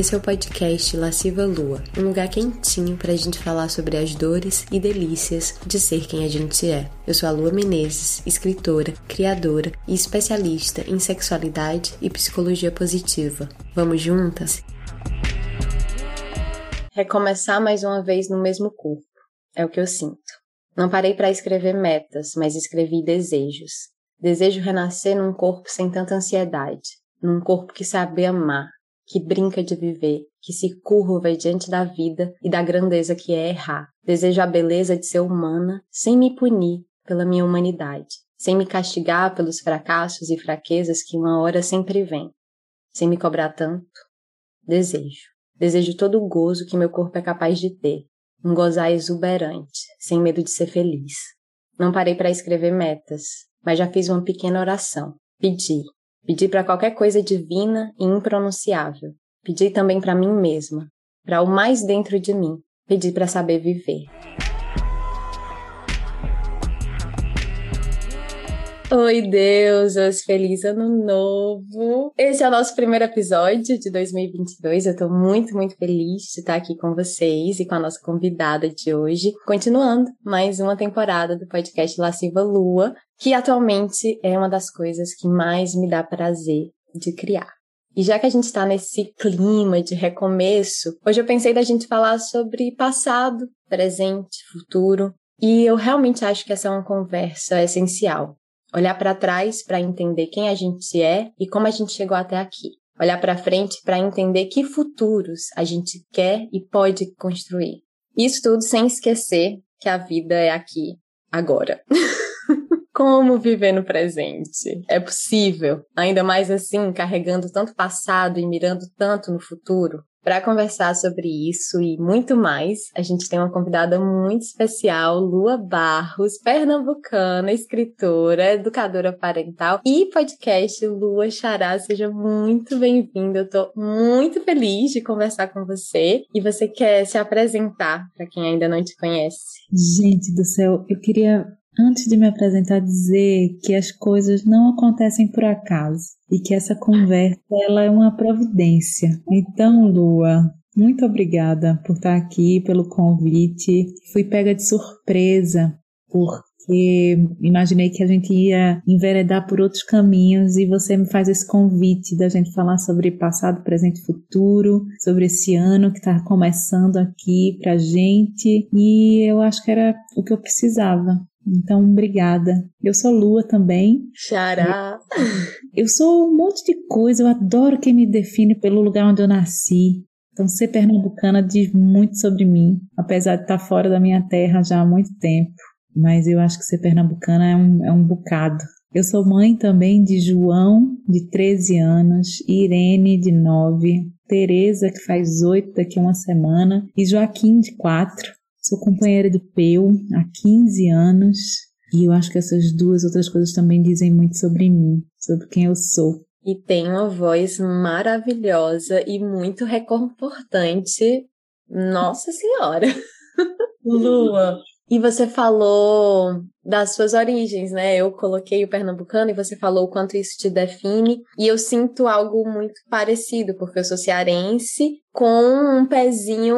Esse é o podcast Lasciva Lua, um lugar quentinho para a gente falar sobre as dores e delícias de ser quem a gente é. Eu sou a Lua Menezes, escritora, criadora e especialista em sexualidade e psicologia positiva. Vamos juntas? Recomeçar mais uma vez no mesmo corpo é o que eu sinto. Não parei para escrever metas, mas escrevi desejos. Desejo renascer num corpo sem tanta ansiedade, num corpo que sabe amar, que brinca de viver, que se curva diante da vida e da grandeza que é errar. Desejo a beleza de ser humana sem me punir pela minha humanidade, sem me castigar pelos fracassos e fraquezas que uma hora sempre vem, sem me cobrar tanto. Desejo. Desejo todo o gozo que meu corpo é capaz de ter, um gozar exuberante, sem medo de ser feliz. Não parei para escrever metas, mas já fiz uma pequena oração. Pedi. Pedi para qualquer coisa divina e impronunciável. Pedi também para mim mesma, para o mais dentro de mim. Pedi para saber viver. Oi, deusas! Feliz Ano Novo! Esse é o nosso primeiro episódio de 2022. Eu tô muito, muito feliz de estar aqui com vocês e com a nossa convidada de hoje, continuando mais uma temporada do podcast Lasciva Lua, que atualmente é uma das coisas que mais me dá prazer de criar. E já que a gente está nesse clima de recomeço, hoje eu pensei da gente falar sobre passado, presente, futuro. E eu realmente acho que essa é uma conversa essencial Olhar para trás para entender quem a gente é e como a gente chegou até aqui. Olhar para frente para entender que futuros a gente quer e pode construir. Isso tudo sem esquecer que a vida é aqui, agora. Como viver no presente? É possível, ainda mais assim, carregando tanto passado e mirando tanto no futuro? Para conversar sobre isso e muito mais, a gente tem uma convidada muito especial, Lua Barros, pernambucana, escritora, educadora parental e podcast Lua Xará. Seja muito bem-vinda. Eu tô muito feliz de conversar com você e você quer se apresentar para quem ainda não te conhece. Gente do céu, eu queria antes de me apresentar dizer que as coisas não acontecem por acaso e que essa conversa ela é uma providência. Então, Lua, muito obrigada por estar aqui, pelo convite. Fui pega de surpresa porque imaginei que a gente ia enveredar por outros caminhos e você me faz esse convite da gente falar sobre passado, presente e futuro, sobre esse ano que está começando aqui pra gente e eu acho que era o que eu precisava. Então, obrigada. Eu sou Lua também. Xará. Eu sou um monte de coisa, eu adoro quem me define pelo lugar onde eu nasci. Então, ser pernambucana diz muito sobre mim, apesar de estar fora da minha terra já há muito tempo. Mas eu acho que ser pernambucana é um, é um bocado. Eu sou mãe também de João, de 13 anos, Irene, de 9, Tereza, que faz 8 daqui a uma semana, e Joaquim, de 4. Sou companheira de Peu há 15 anos e eu acho que essas duas outras coisas também dizem muito sobre mim, sobre quem eu sou. E tem uma voz maravilhosa e muito reconfortante. Nossa Senhora! Lua, e você falou das suas origens, né? Eu coloquei o pernambucano e você falou o quanto isso te define. E eu sinto algo muito parecido, porque eu sou cearense com um pezinho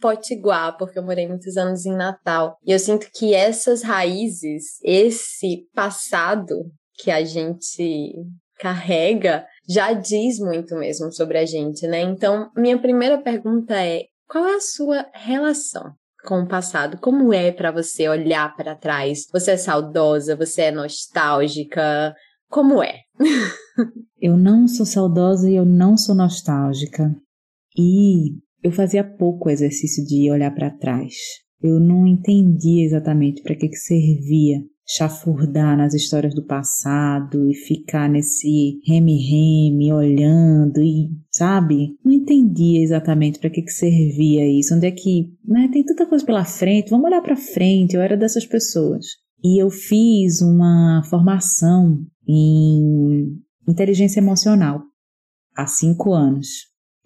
potiguar, porque eu morei muitos anos em Natal. E eu sinto que essas raízes, esse passado que a gente carrega, já diz muito mesmo sobre a gente, né? Então, minha primeira pergunta é: qual é a sua relação com o passado? Como é para você olhar para trás? Você é saudosa? Você é nostálgica? Como é? eu não sou saudosa e eu não sou nostálgica. E eu fazia pouco exercício de olhar para trás. Eu não entendia exatamente para que, que servia chafurdar nas histórias do passado e ficar nesse reme-reme, olhando e, sabe? Não entendia exatamente para que, que servia isso, onde é que, né, tem tanta coisa pela frente, vamos olhar para frente, eu era dessas pessoas. E eu fiz uma formação em inteligência emocional há cinco anos.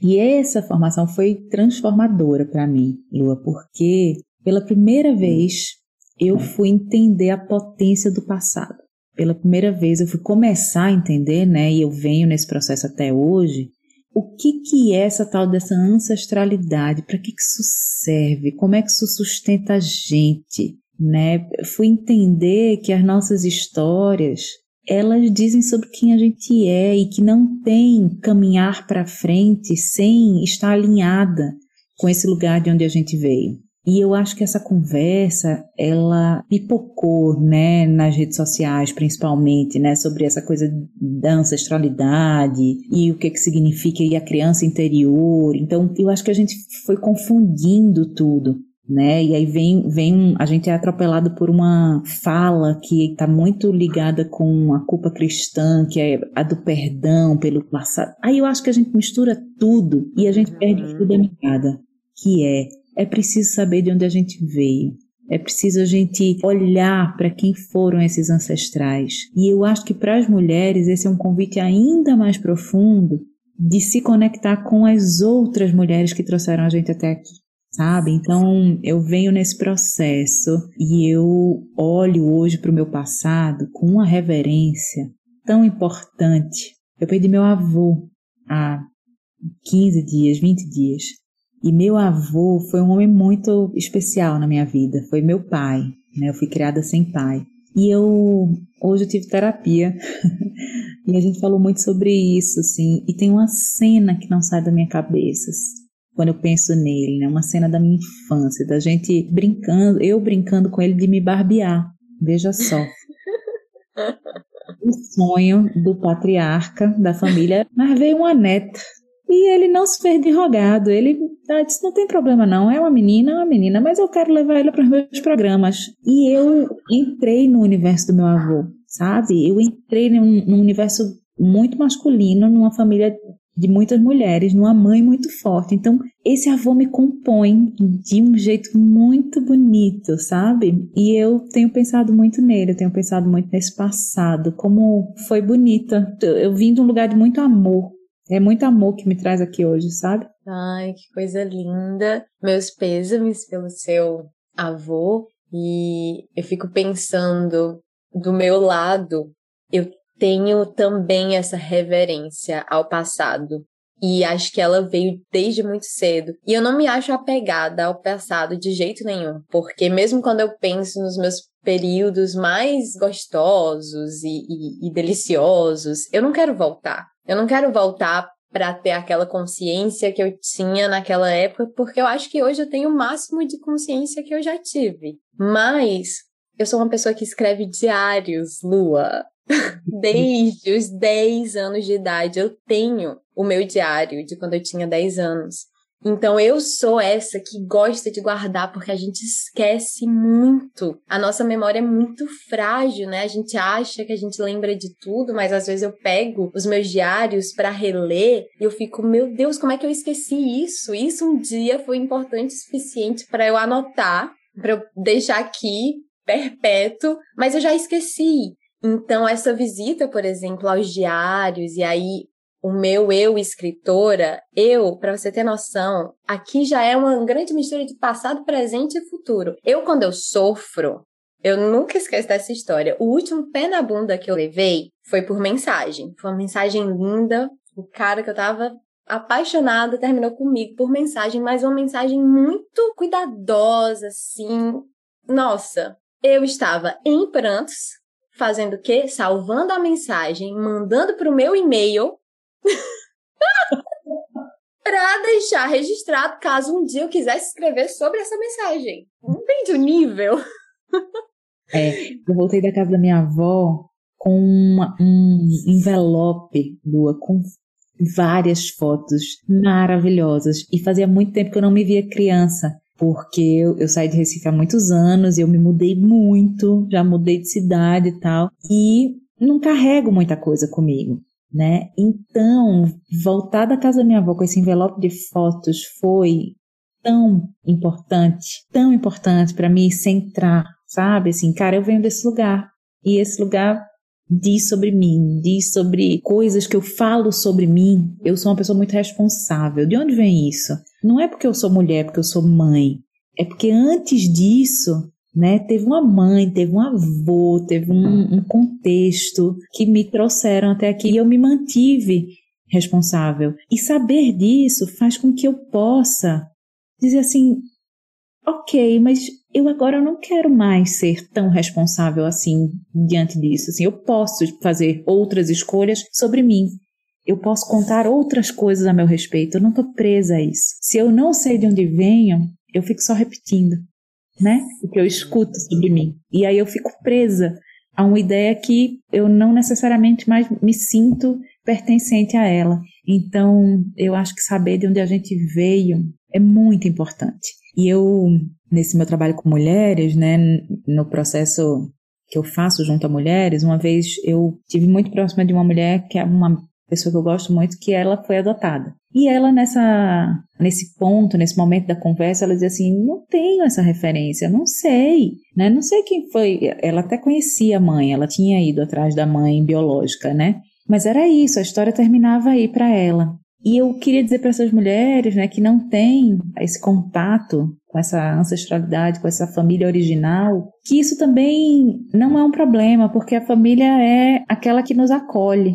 E essa formação foi transformadora para mim, Lua, porque pela primeira vez eu fui entender a potência do passado. Pela primeira vez eu fui começar a entender, né, e eu venho nesse processo até hoje, o que, que é essa tal dessa ancestralidade? Para que, que isso serve? Como é que isso sustenta a gente? Né? Fui entender que as nossas histórias elas dizem sobre quem a gente é e que não tem caminhar para frente sem estar alinhada com esse lugar de onde a gente veio. E eu acho que essa conversa, ela pipocou, né, nas redes sociais, principalmente, né, sobre essa coisa da ancestralidade e o que que significa e a criança interior. Então, eu acho que a gente foi confundindo tudo. Né? E aí vem, vem a gente é atropelado por uma fala que está muito ligada com a culpa cristã, que é a do perdão pelo passado. Aí eu acho que a gente mistura tudo e a gente perde o fio da meada, que é é preciso saber de onde a gente veio. É preciso a gente olhar para quem foram esses ancestrais. E eu acho que para as mulheres esse é um convite ainda mais profundo de se conectar com as outras mulheres que trouxeram a gente até aqui. Sabe? Então eu venho nesse processo e eu olho hoje para o meu passado com uma reverência tão importante. Eu perdi meu avô há 15 dias, 20 dias. E meu avô foi um homem muito especial na minha vida. Foi meu pai, né? Eu fui criada sem pai. E eu hoje eu tive terapia e a gente falou muito sobre isso, assim. E tem uma cena que não sai da minha cabeça quando eu penso nele, né? Uma cena da minha infância, da gente brincando, eu brincando com ele de me barbear. Veja só. o sonho do patriarca da família, mas veio uma neta e ele não se fez de rogado. Ele disse: não tem problema, não. É uma menina, é uma menina, mas eu quero levar ela para os meus programas. E eu entrei no universo do meu avô, sabe? Eu entrei num, num universo muito masculino, numa família de muitas mulheres, numa mãe muito forte. Então, esse avô me compõe de um jeito muito bonito, sabe? E eu tenho pensado muito nele, eu tenho pensado muito nesse passado, como foi bonita. Eu vim de um lugar de muito amor, é muito amor que me traz aqui hoje, sabe? Ai, que coisa linda. Meus pêsames pelo seu avô. E eu fico pensando, do meu lado, eu tenho também essa reverência ao passado. E acho que ela veio desde muito cedo. E eu não me acho apegada ao passado de jeito nenhum. Porque mesmo quando eu penso nos meus períodos mais gostosos e, e, e deliciosos, eu não quero voltar. Eu não quero voltar para ter aquela consciência que eu tinha naquela época, porque eu acho que hoje eu tenho o máximo de consciência que eu já tive. Mas eu sou uma pessoa que escreve diários, Lua. Desde os 10 anos de idade eu tenho o meu diário de quando eu tinha 10 anos. Então eu sou essa que gosta de guardar porque a gente esquece muito. A nossa memória é muito frágil, né? A gente acha que a gente lembra de tudo, mas às vezes eu pego os meus diários para reler e eu fico, meu Deus, como é que eu esqueci isso? Isso um dia foi importante o suficiente para eu anotar, para eu deixar aqui perpétuo, mas eu já esqueci. Então, essa visita, por exemplo, aos diários, e aí o meu eu escritora, eu, para você ter noção, aqui já é uma grande mistura de passado, presente e futuro. Eu, quando eu sofro, eu nunca esqueço dessa história. O último pé na bunda que eu levei foi por mensagem. Foi uma mensagem linda. O cara que eu tava apaixonada terminou comigo por mensagem, mas uma mensagem muito cuidadosa, assim. Nossa, eu estava em prantos, fazendo o quê? Salvando a mensagem, mandando pro meu e-mail para deixar registrado caso um dia eu quisesse escrever sobre essa mensagem. Entende o nível? é, eu voltei da casa da minha avó com uma, um envelope, Lua, com várias fotos maravilhosas. E fazia muito tempo que eu não me via criança, porque eu, eu saí de Recife há muitos anos, eu me mudei muito, já mudei de cidade e tal. E não carrego muita coisa comigo né? Então, voltar da casa da minha avó com esse envelope de fotos foi tão importante, tão importante para me centrar, sabe? Assim, cara, eu venho desse lugar e esse lugar diz sobre mim, diz sobre coisas que eu falo sobre mim. Eu sou uma pessoa muito responsável. De onde vem isso? Não é porque eu sou mulher, porque eu sou mãe. É porque antes disso né? Teve uma mãe, teve um avô, teve um, um, contexto que me trouxeram até aqui e eu me mantive responsável. E saber disso faz com que eu possa dizer assim: ok, mas eu agora não quero mais ser tão responsável assim diante disso. Assim, eu posso fazer outras escolhas sobre mim. Eu posso contar outras coisas a meu respeito. Eu não estou presa a isso. Se eu não sei de onde venho, eu fico só repetindo, né? O que eu escuto sobre mim. E aí eu fico presa a uma ideia que eu não necessariamente mais me sinto pertencente a ela. Então, eu acho que saber de onde a gente veio é muito importante. E eu, nesse meu trabalho com mulheres, né, no processo que eu faço junto a mulheres, uma vez eu tive muito próxima de uma mulher que é uma pessoa que eu gosto muito, que ela foi adotada. E ela nessa nesse ponto, nesse momento da conversa, ela dizia assim: "Não tenho essa referência, não sei, né? Não sei quem foi". Ela até conhecia a mãe, ela tinha ido atrás da mãe biológica, né? Mas era isso, a história terminava aí para ela. E eu queria dizer para essas mulheres, né, que não têm esse contato com essa ancestralidade, com essa família original, que isso também não é um problema, porque a família é aquela que nos acolhe,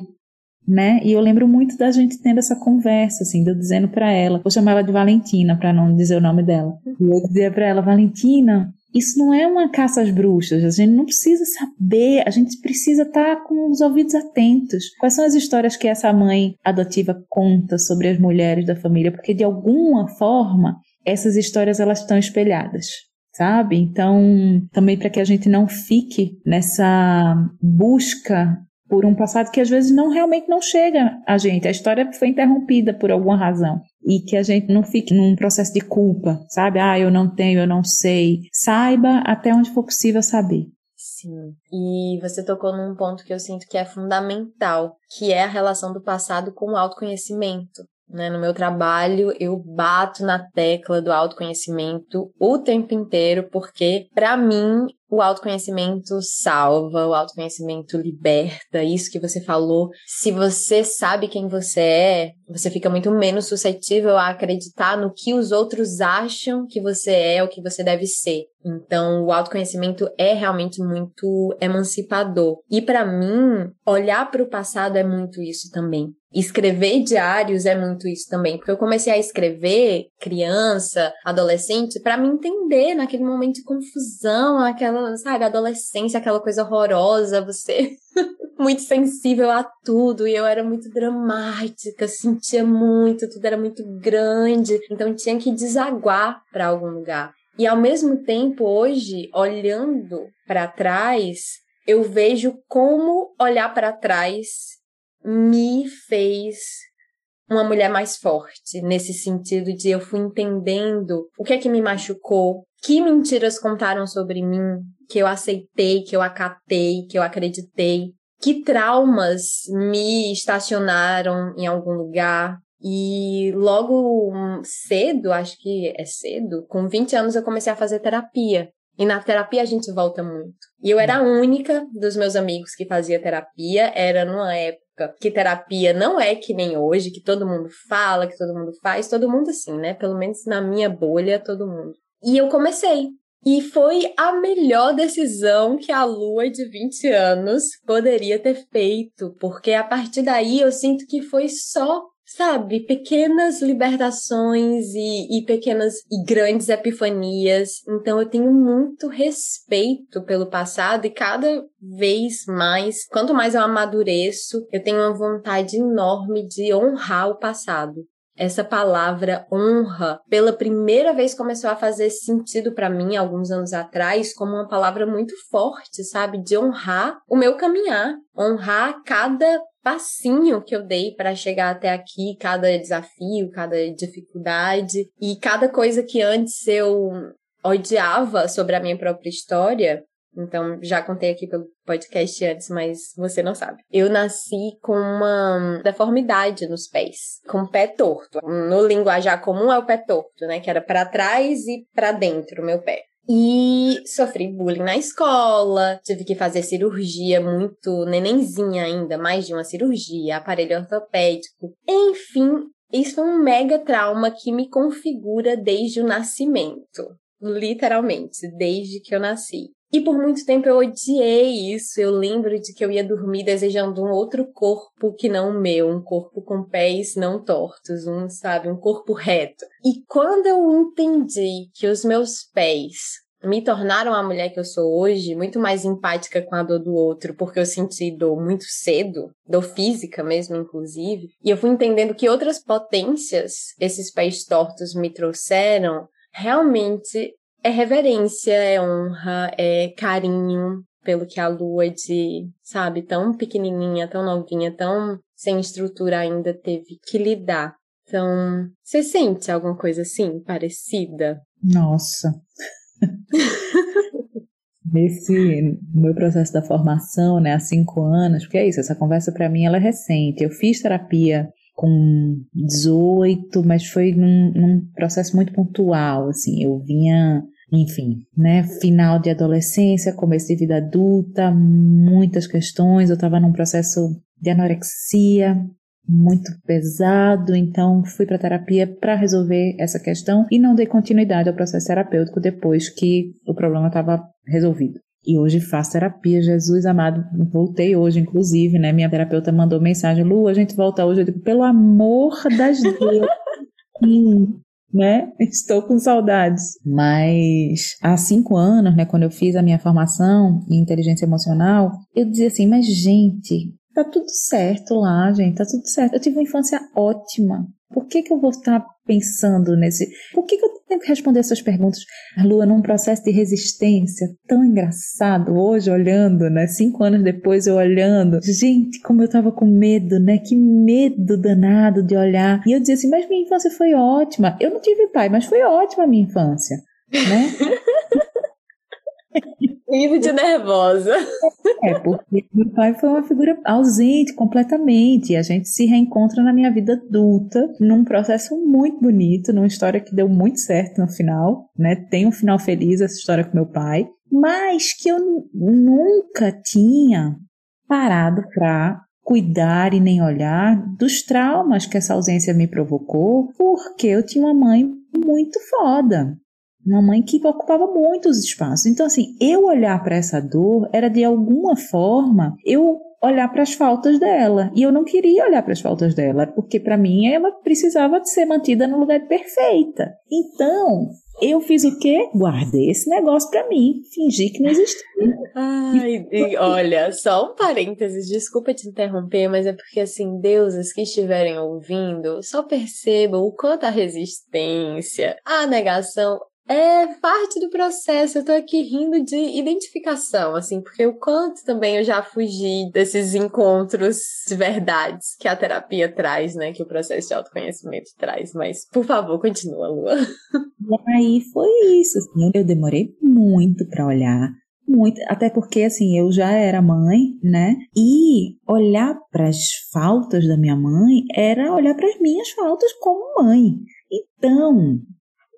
né? E eu lembro muito da gente tendo essa conversa, assim, de eu dizendo para ela, vou chamar ela de Valentina para não dizer o nome dela. E eu dizia para ela, Valentina, isso não é uma caça às bruxas, a gente não precisa saber, a gente precisa estar tá com os ouvidos atentos. Quais são as histórias que essa mãe adotiva conta sobre as mulheres da família? Porque de alguma forma essas histórias elas estão espelhadas sabe? Então, também para que a gente não fique nessa busca por um passado que às vezes não realmente não chega a gente. A história foi interrompida por alguma razão. E que a gente não fique num processo de culpa, sabe? Ah, eu não tenho, eu não sei. Saiba até onde for possível saber. Sim. E você tocou num ponto que eu sinto que é fundamental, que é a relação do passado com o autoconhecimento. Né? No meu trabalho, eu bato na tecla do autoconhecimento o tempo inteiro, porque, para mim, o autoconhecimento salva, o autoconhecimento liberta, isso que você falou. Se você sabe quem você é, você fica muito menos suscetível a acreditar no que os outros acham que você é ou que você deve ser. Então, o autoconhecimento é realmente muito emancipador. E para mim, olhar para o passado é muito isso também. Escrever diários é muito isso também, porque eu comecei a escrever criança, adolescente, para me entender naquele momento de confusão, aquela, sabe, adolescência, aquela coisa horrorosa, você muito sensível a tudo e eu era muito dramática, sentia muito, tudo era muito grande, então tinha que desaguar para algum lugar. E ao mesmo tempo, hoje, olhando para trás, eu vejo como olhar para trás me fez uma mulher mais forte, nesse sentido de eu fui entendendo o que é que me machucou, que mentiras contaram sobre mim, que eu aceitei, que eu acatei, que eu acreditei, que traumas me estacionaram em algum lugar. E logo cedo, acho que é cedo, com 20 anos eu comecei a fazer terapia. E na terapia a gente volta muito. E eu era a única dos meus amigos que fazia terapia, era numa época que terapia não é que nem hoje, que todo mundo fala, que todo mundo faz, todo mundo assim, né? Pelo menos na minha bolha, todo mundo. E eu comecei. E foi a melhor decisão que a Lua de 20 anos poderia ter feito, porque a partir daí eu sinto que foi só sabe, pequenas libertações e, e, pequenas e grandes epifanias. Então eu tenho muito respeito pelo passado e cada vez mais, quanto mais eu amadureço, eu tenho uma vontade enorme de honrar o passado. Essa palavra honra, pela primeira vez começou a fazer sentido para mim alguns anos atrás como uma palavra muito forte, sabe, de honrar o meu caminhar, honrar cada passinho que eu dei para chegar até aqui, cada desafio, cada dificuldade e cada coisa que antes eu odiava sobre a minha própria história. Então, já contei aqui pelo podcast antes, mas você não sabe. Eu nasci com uma deformidade nos pés, com o pé torto. No linguajar comum é o pé torto, né? Que era para trás e para dentro, o meu pé. E sofri bullying na escola, tive que fazer cirurgia muito nenenzinha ainda, mais de uma cirurgia, aparelho ortopédico. Enfim, isso foi um mega trauma que me configura desde o nascimento. Literalmente, desde que eu nasci. E por muito tempo eu odiei isso. Eu lembro de que eu ia dormir desejando um outro corpo que não o meu, um corpo com pés não tortos, um, sabe, um corpo reto. E quando eu entendi que os meus pés me tornaram a mulher que eu sou hoje, muito mais empática com a dor do outro, porque eu senti dor muito cedo, dor física mesmo, inclusive. E eu fui entendendo que outras potências esses pés tortos me trouxeram, realmente é reverência, é honra, é carinho pelo que a lua de, sabe, tão pequenininha, tão novinha, tão sem estrutura ainda teve que lidar. Então, você sente alguma coisa assim, parecida? Nossa, Nesse meu processo da formação, né, há cinco anos, porque é isso, essa conversa para mim ela é recente. Eu fiz terapia com 18, mas foi num, num, processo muito pontual, assim, eu vinha, enfim, né, final de adolescência, começo de vida adulta, muitas questões, eu estava num processo de anorexia, muito pesado, então fui para terapia para resolver essa questão e não dei continuidade ao processo terapêutico depois que o problema estava resolvido. E hoje faço terapia, Jesus amado. Voltei hoje, inclusive, né? Minha terapeuta mandou mensagem: Lu, a gente volta hoje. Eu digo, pelo amor das Deus. Né? Estou com saudades. Mas há cinco anos, né, quando eu fiz a minha formação em inteligência emocional, eu dizia assim: mas gente, Tá tudo certo lá, gente, tá tudo certo. Eu tive uma infância ótima. Por que, que eu vou estar pensando nesse. Por que, que eu tenho que responder essas perguntas? A Lua, num processo de resistência tão engraçado, hoje olhando, né? Cinco anos depois eu olhando. Gente, como eu tava com medo, né? Que medo danado de olhar. E eu dizia assim, mas minha infância foi ótima. Eu não tive pai, mas foi ótima a minha infância, né? Rindo de nervosa. É, porque meu pai foi uma figura ausente completamente. A gente se reencontra na minha vida adulta, num processo muito bonito, numa história que deu muito certo no final, né? Tem um final feliz essa história com meu pai, mas que eu nunca tinha parado para cuidar e nem olhar dos traumas que essa ausência me provocou, porque eu tinha uma mãe muito foda, uma mãe que ocupava muitos espaços. Então, assim, eu olhar para essa dor era de alguma forma eu olhar para as faltas dela. E eu não queria olhar para as faltas dela, porque para mim ela precisava de ser mantida no lugar perfeita. Então, eu fiz o quê? Guardei esse negócio para mim, fingi que não existia. Ai, e olha, só um parênteses, desculpa te interromper, mas é porque assim, deuses que estiverem ouvindo, só percebam o quanto a resistência, a negação é parte do processo. Eu tô aqui rindo de identificação, assim, porque o quanto também eu já fugi desses encontros de verdades que a terapia traz, né? Que o processo de autoconhecimento traz. Mas, por favor, continua, Lua. E aí foi isso, assim, eu demorei muito para olhar. Muito, até porque assim, eu já era mãe, né? E olhar para as faltas da minha mãe era olhar para as minhas faltas como mãe. Então,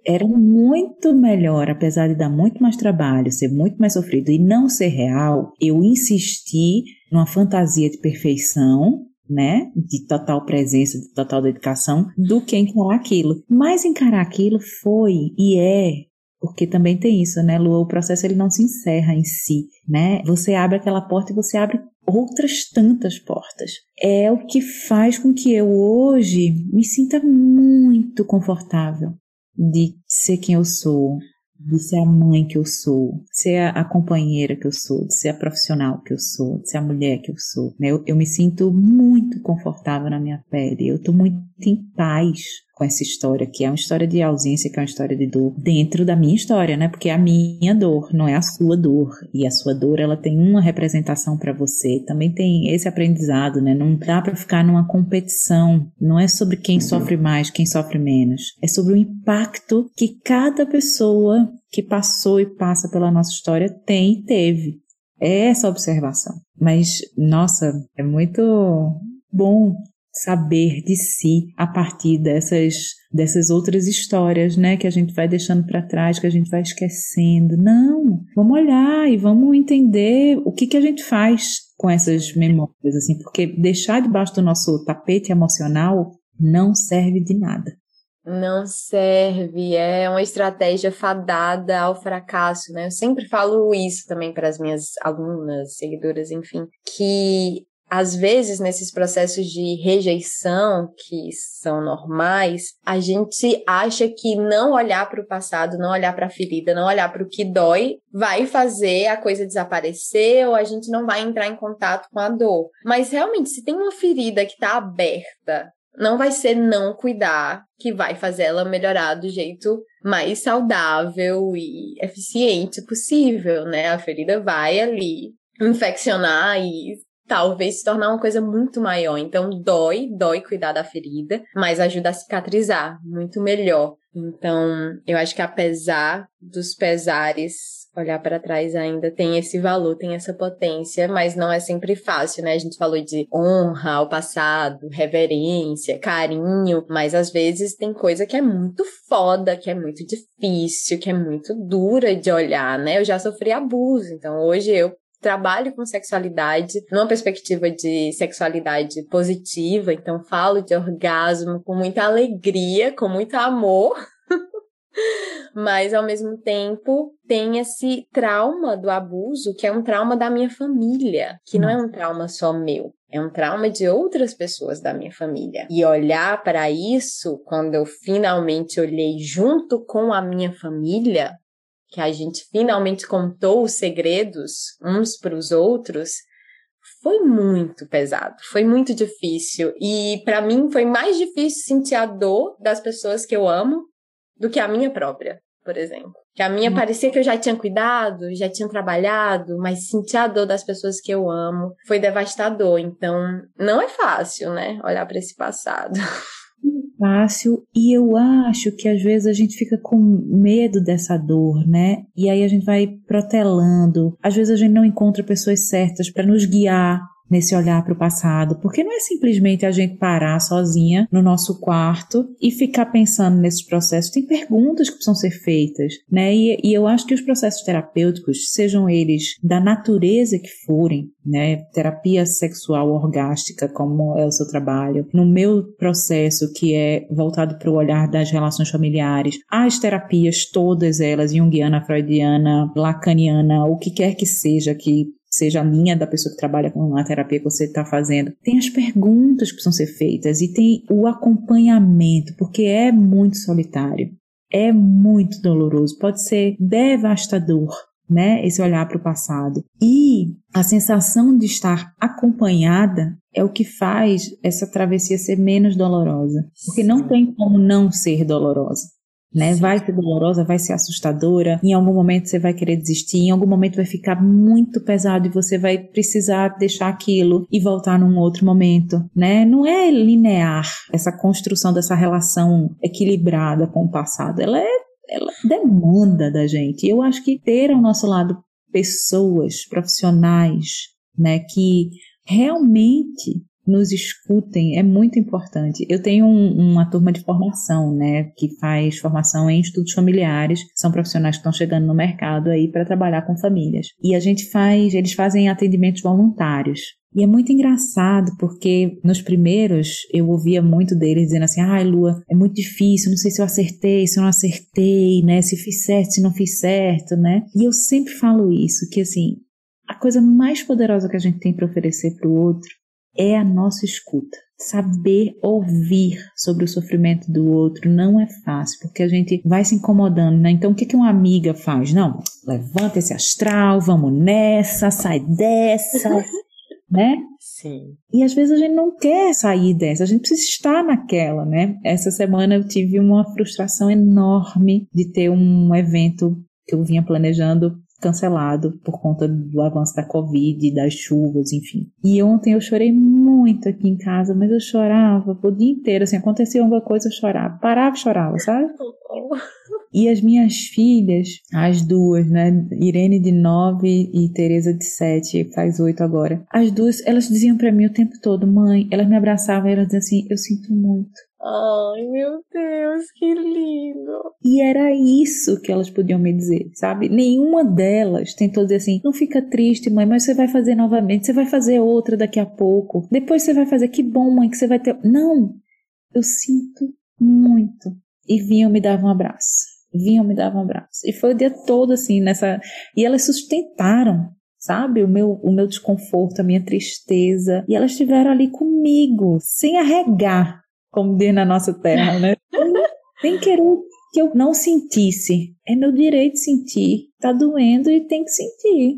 era muito melhor, apesar de dar muito mais trabalho, ser muito mais sofrido e não ser real, eu insisti numa fantasia de perfeição, né, de total presença, de total dedicação, do que encarar aquilo. Mas encarar aquilo foi e é porque também tem isso, né, Lu? O processo ele não se encerra em si, né? Você abre aquela porta e você abre outras tantas portas. É o que faz com que eu hoje me sinta muito confortável de ser quem eu sou, de ser a mãe que eu sou, de ser a, companheira que eu sou, de ser a profissional que eu sou, de ser a mulher que eu sou. Né? Eu, eu me sinto muito confortável na minha pele, eu estou muito em paz com essa história, que é uma história de ausência, que é uma história de dor, dentro da minha história, né? Porque é a minha dor, não é a sua dor. E a sua dor, ela tem uma representação para você. Também tem esse aprendizado, né? Não dá para ficar numa competição. Não é sobre quem sofre mais, quem sofre menos. É sobre o impacto que cada pessoa que passou e passa pela nossa história tem e teve. É essa observação. Mas, nossa, é muito bom saber de si a partir dessas dessas outras histórias, né, que a gente vai deixando para trás, que a gente vai esquecendo. Não, vamos olhar e vamos entender o que que a gente faz com essas memórias assim, porque deixar debaixo do nosso tapete emocional não serve de nada. Não serve, é uma estratégia fadada ao fracasso, né? Eu sempre falo isso também para as minhas alunas, seguidoras, enfim, que às vezes, nesses processos de rejeição, que são normais, a gente acha que não olhar para o passado, não olhar para a ferida, não olhar para o que dói, vai fazer a coisa desaparecer ou a gente não vai entrar em contato com a dor. Mas realmente, se tem uma ferida que está aberta, não vai ser não cuidar que vai fazer ela melhorar do jeito mais saudável e eficiente possível, né? A ferida vai ali infeccionar e talvez se tornar uma coisa muito maior. Então, dói, dói cuidar da ferida, mas ajuda a cicatrizar muito melhor. Então, eu acho que apesar dos pesares, olhar para trás ainda tem esse valor, tem essa potência, mas não é sempre fácil, né? A gente falou de honra ao passado, reverência, carinho, mas às vezes tem coisa que é muito foda, que é muito difícil, que é muito dura de olhar, né? Eu já sofri abuso, então hoje eu trabalho com sexualidade numa perspectiva de sexualidade positiva, então falo de orgasmo com muita alegria, com muito amor. Mas ao mesmo tempo tem esse trauma do abuso, que é um trauma da minha família, que não é um trauma só meu. É um trauma de outras pessoas da minha família. E olhar para isso, quando eu finalmente olhei junto com a minha família, que a gente finalmente contou os segredos uns para os outros, foi muito pesado, foi muito difícil. E para mim foi mais difícil sentir a dor das pessoas que eu amo do que a minha própria, por exemplo. Que a minha hum. parecia que eu já tinha cuidado, já tinha trabalhado, mas sentir a dor das pessoas que eu amo foi devastador. Então, não é fácil, né? Olhar para esse passado. fácil e eu acho que às vezes a gente fica com medo dessa dor, né? E aí a gente vai protelando. Às vezes a gente não encontra pessoas certas para nos guiar nesse olhar para o passado, porque não é simplesmente a gente parar sozinha no nosso quarto e ficar pensando nesses processos. Tem perguntas que precisam ser feitas, né? E, e eu acho que os processos terapêuticos, sejam eles da natureza que forem, né? Terapia sexual orgástica, como é o seu trabalho, no meu processo que é voltado para o olhar das relações familiares, as terapias todas elas, junguiana, freudiana, lacaniana, o que quer que seja que seja a minha, da pessoa que trabalha com a terapia que você está fazendo. Tem as perguntas que precisam ser feitas e tem o acompanhamento, porque é muito solitário, é muito doloroso, pode ser devastador. Né, esse olhar para o passado. E a sensação de estar acompanhada é o que faz essa travessia ser menos dolorosa. Porque não tem como não ser dolorosa né? Vai ser dolorosa, vai ser assustadora, em algum momento você vai querer desistir, em algum momento vai ficar muito pesado e você vai precisar deixar aquilo e voltar num outro momento, né? Não é linear essa construção dessa relação equilibrada com o passado, ela é ela demanda da gente. Eu acho que ter ao nosso lado pessoas profissionais, né, que realmente nos escutem é muito importante. Eu tenho um, uma turma de formação, né, que faz formação em estudos familiares, são profissionais que estão chegando no mercado aí para trabalhar com famílias. E a gente faz, eles fazem atendimentos voluntários. E é muito engraçado porque nos primeiros eu ouvia muito deles dizendo assim: ai, ah, Lua, é muito difícil, não sei se eu acertei, se eu não acertei, né? Se fiz certo, se não fiz certo, né? E eu sempre falo isso, que assim, a coisa mais poderosa que a gente tem para oferecer para o outro é a nossa escuta. Saber ouvir sobre o sofrimento do outro não é fácil, porque a gente vai se incomodando, né? Então, o que, que uma amiga faz? Não, levanta esse astral, vamos nessa, sai dessa, né? Sim. E às vezes a gente não quer sair dessa, a gente precisa estar naquela, né? Essa semana eu tive uma frustração enorme de ter um evento que eu vinha planejando cancelado por conta do avanço da Covid, das chuvas, enfim. E ontem eu chorei muito aqui em casa, mas eu chorava o dia inteiro, assim, acontecia alguma coisa, eu chorava. Parava e chorava, sabe? E as minhas filhas, as duas, né? Irene de 9 e Teresa de 7, faz 8 agora. As duas, elas diziam para mim o tempo todo, mãe, elas me abraçavam e elas diziam assim, eu sinto muito. Ai, meu Deus, que lindo! E era isso que elas podiam me dizer, sabe? Nenhuma delas tentou dizer assim: não fica triste, mãe, mas você vai fazer novamente, você vai fazer outra daqui a pouco. Depois você vai fazer, que bom, mãe, que você vai ter. Não! Eu sinto muito. e vinham me dar um abraço. Vinham me dar um abraço. E foi o dia todo assim, nessa. E elas sustentaram, sabe? O meu, o meu desconforto, a minha tristeza. E elas estiveram ali comigo, sem arregar, como diz na nossa terra, né? sem querer que eu não sentisse. É meu direito sentir. Tá doendo e tem que sentir.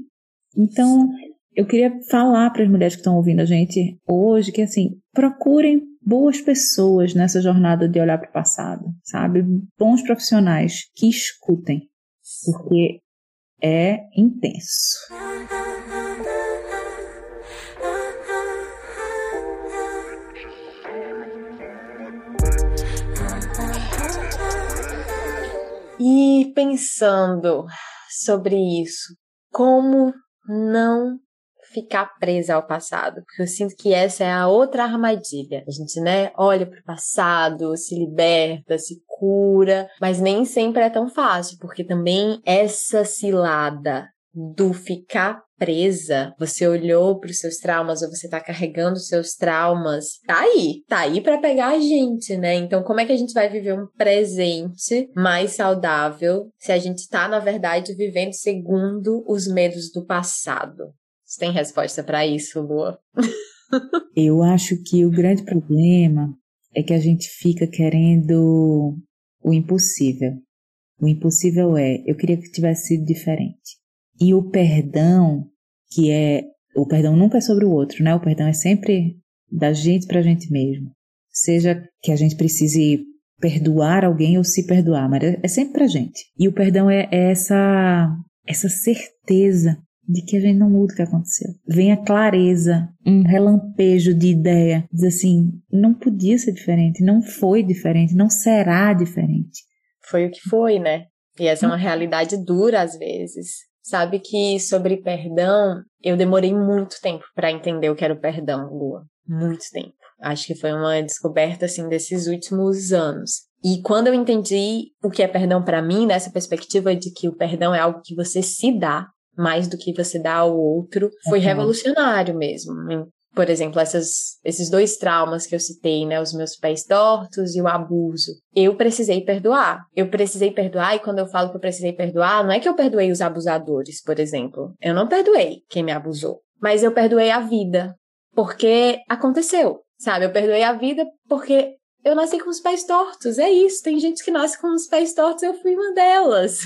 Então, eu queria falar para as mulheres que estão ouvindo a gente hoje que assim, procurem boas pessoas nessa jornada de olhar para o passado, sabe? Bons profissionais que escutem, porque é intenso. E pensando sobre isso, como não ficar presa ao passado, porque eu sinto que essa é a outra armadilha. A gente, né, olha para o passado, se liberta, se cura, mas nem sempre é tão fácil, porque também essa cilada do ficar presa, você olhou para os seus traumas ou você está carregando os seus traumas, tá aí, tá aí para pegar a gente, né? Então, como é que a gente vai viver um presente mais saudável se a gente está na verdade vivendo segundo os medos do passado? Você tem resposta para isso, Lua? Eu acho que o grande problema é que a gente fica querendo o impossível. O impossível é, eu queria que tivesse sido diferente. E o perdão, que é, o perdão nunca é sobre o outro, né? O perdão é sempre da gente para a gente mesmo. Seja que a gente precise perdoar alguém ou se perdoar, mas é, é sempre pra gente. E o perdão é, é essa essa certeza de que a gente não muda o que aconteceu. Vem a clareza, um relampejo de ideia, diz assim, não podia ser diferente, não foi diferente, não será diferente. Foi o que foi, né? E essa é uma realidade dura às vezes. Sabe que sobre perdão, eu demorei muito tempo para entender o que era o perdão, Lua. Muito tempo. Acho que foi uma descoberta assim desses últimos anos. E quando eu entendi o que é perdão para mim, nessa perspectiva de que o perdão é algo que você se dá, mais do que você dá ao outro, foi uhum. revolucionário mesmo. Por exemplo, essas, esses dois traumas que eu citei, né? Os meus pés tortos e o abuso. Eu precisei perdoar. Eu precisei perdoar, e quando eu falo que eu precisei perdoar, não é que eu perdoei os abusadores, por exemplo. Eu não perdoei quem me abusou. Mas eu perdoei a vida. Porque aconteceu, sabe? Eu perdoei a vida porque eu nasci com os pés tortos. É isso. Tem gente que nasce com os pés tortos, eu fui uma delas.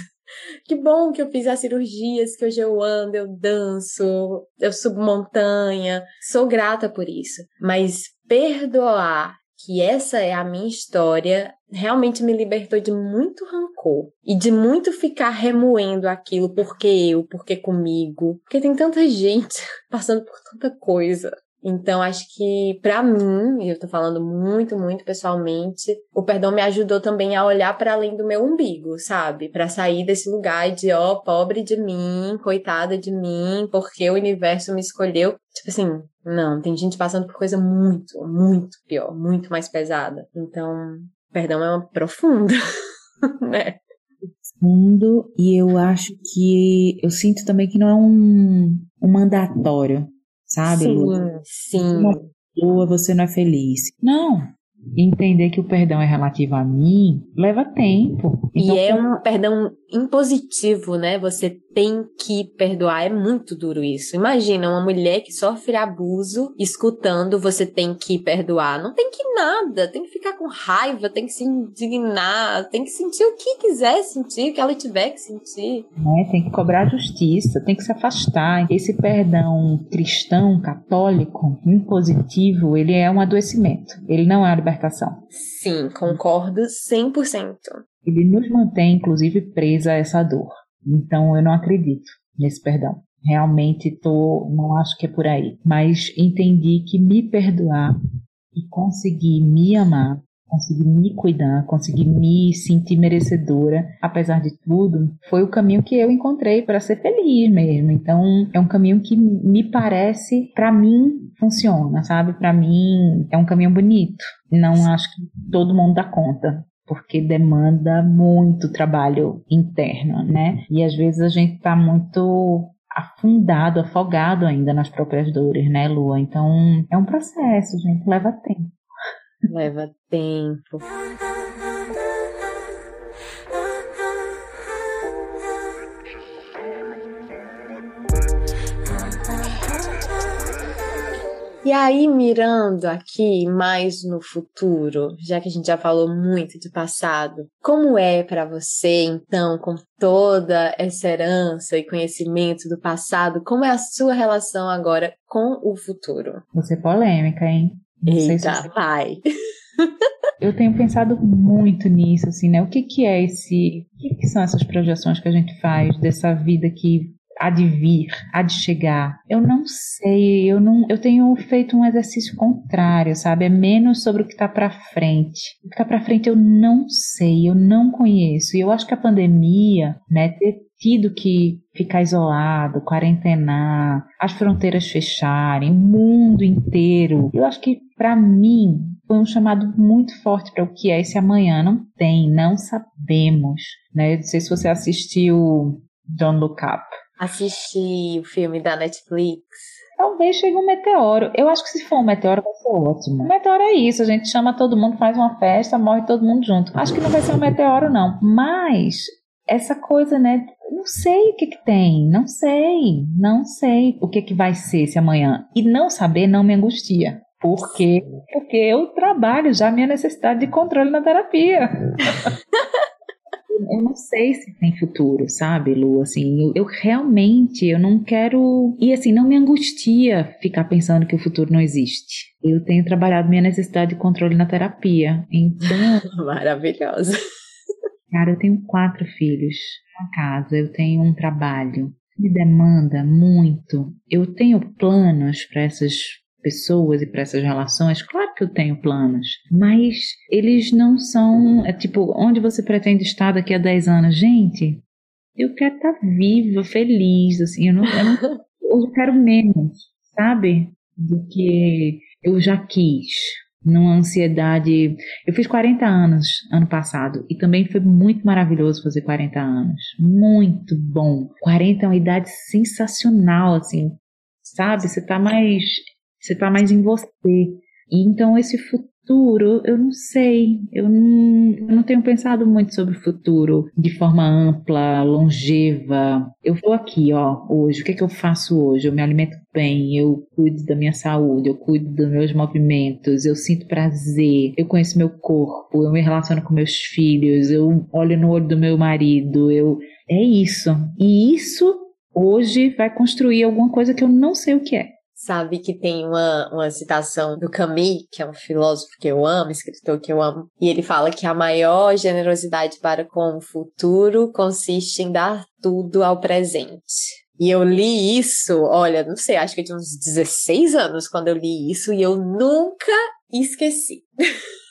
Que bom que eu fiz as cirurgias, que hoje eu ando, eu danço, eu subo montanha. Sou grata por isso. Mas perdoar que essa é a minha história realmente me libertou de muito rancor e de muito ficar remoendo aquilo porque eu, porque comigo, porque tem tanta gente passando por tanta coisa. Então, acho que para mim, e eu tô falando muito, muito pessoalmente, o perdão me ajudou também a olhar para além do meu umbigo, sabe? Para sair desse lugar de, ó, oh, pobre de mim, coitada de mim, porque o universo me escolheu. Tipo assim, não, tem gente passando por coisa muito, muito pior, muito mais pesada. Então, perdão é uma profunda, né? Profundo, e eu acho que eu sinto também que não é um, um mandatório sabe? Sim, Lu? sim. Lua, você não é feliz. Não, entender que o perdão é relativo a mim leva tempo. Então, e é um perdão impositivo, né? Você tem que perdoar. É muito duro isso. Imagina uma mulher que sofre abuso escutando você tem que perdoar. Não tem que nada. Tem que ficar com raiva, tem que se indignar, tem que sentir o que quiser sentir, o que ela tiver que sentir. É, tem que cobrar justiça, tem que se afastar. Esse perdão cristão, católico, impositivo, ele é um adoecimento. Ele não é a libertação. Sim, concordo 100%. Ele nos mantém, inclusive, presa a essa dor. Então, eu não acredito nesse perdão. Realmente tô, não acho que é por aí. Mas entendi que me perdoar e conseguir me amar, conseguir me cuidar, conseguir me sentir merecedora, apesar de tudo, foi o caminho que eu encontrei para ser feliz mesmo. Então, é um caminho que me parece, para mim, funciona, sabe? Para mim, é um caminho bonito. Não acho que todo mundo dá conta porque demanda muito trabalho interno, né? E às vezes a gente está muito afundado, afogado ainda nas próprias dores, né, Lua? Então é um processo, gente, leva tempo. Leva tempo. E aí, mirando aqui mais no futuro, já que a gente já falou muito de passado, como é para você, então, com toda essa herança e conhecimento do passado, como é a sua relação agora com o futuro? Você é polêmica, hein? Não Eita, se você... pai! Eu tenho pensado muito nisso, assim, né? O que, que é esse. O que, que são essas projeções que a gente faz dessa vida que há de vir, há de chegar. Eu não sei, eu não, eu tenho feito um exercício contrário, sabe? É menos sobre o que está para frente. O que está para frente eu não sei, eu não conheço. E eu acho que a pandemia, né, ter tido que ficar isolado, quarentenar, as fronteiras fecharem, o mundo inteiro. Eu acho que para mim foi um chamado muito forte para o que é esse amanhã. Não tem, não sabemos. Né? Não sei se você assistiu Don't Look Up assistir o filme da Netflix? Talvez chegue um meteoro. Eu acho que se for um meteoro vai ser ótimo. Um meteoro é isso, a gente chama todo mundo, faz uma festa, morre todo mundo junto. Acho que não vai ser um meteoro, não. Mas essa coisa, né? Não sei o que, que tem, não sei, não sei o que, que vai ser esse amanhã. E não saber não me angustia. Por quê? Porque eu trabalho já a minha necessidade de controle na terapia. eu não sei se tem futuro, sabe, Lu? Assim, eu, eu, realmente eu não quero. E assim, não me angustia ficar pensando que o futuro não existe. Eu tenho trabalhado minha necessidade de controle na terapia. Então. Maravilhosa. Cara, eu tenho quatro filhos, uma casa, eu tenho um trabalho me demanda muito. Eu tenho planos para essas pessoas e para essas relações, claro que eu tenho planos, mas eles não são, é tipo, onde você pretende estar daqui a 10 anos? Gente, eu quero estar viva, feliz, assim, eu não, eu não eu quero menos, sabe? Do que eu já quis. Numa ansiedade. Eu fiz 40 anos ano passado e também foi muito maravilhoso fazer 40 anos. Muito bom. 40 é uma idade sensacional, assim, sabe? Você tá mais você está mais em você. E então esse futuro, eu não sei, eu não, eu não tenho pensado muito sobre o futuro de forma ampla, longeva. Eu vou aqui, ó, hoje, o que é que eu faço hoje? Eu me alimento bem, eu cuido da minha saúde, eu cuido dos meus movimentos, eu sinto prazer, eu conheço meu corpo, eu me relaciono com meus filhos, eu olho no olho do meu marido, eu é isso. E isso hoje vai construir alguma coisa que eu não sei o que é sabe que tem uma, uma citação do Camus, que é um filósofo que eu amo, escritor que eu amo, e ele fala que a maior generosidade para com o futuro consiste em dar tudo ao presente. E eu li isso, olha, não sei, acho que eu tinha uns 16 anos quando eu li isso e eu nunca esqueci.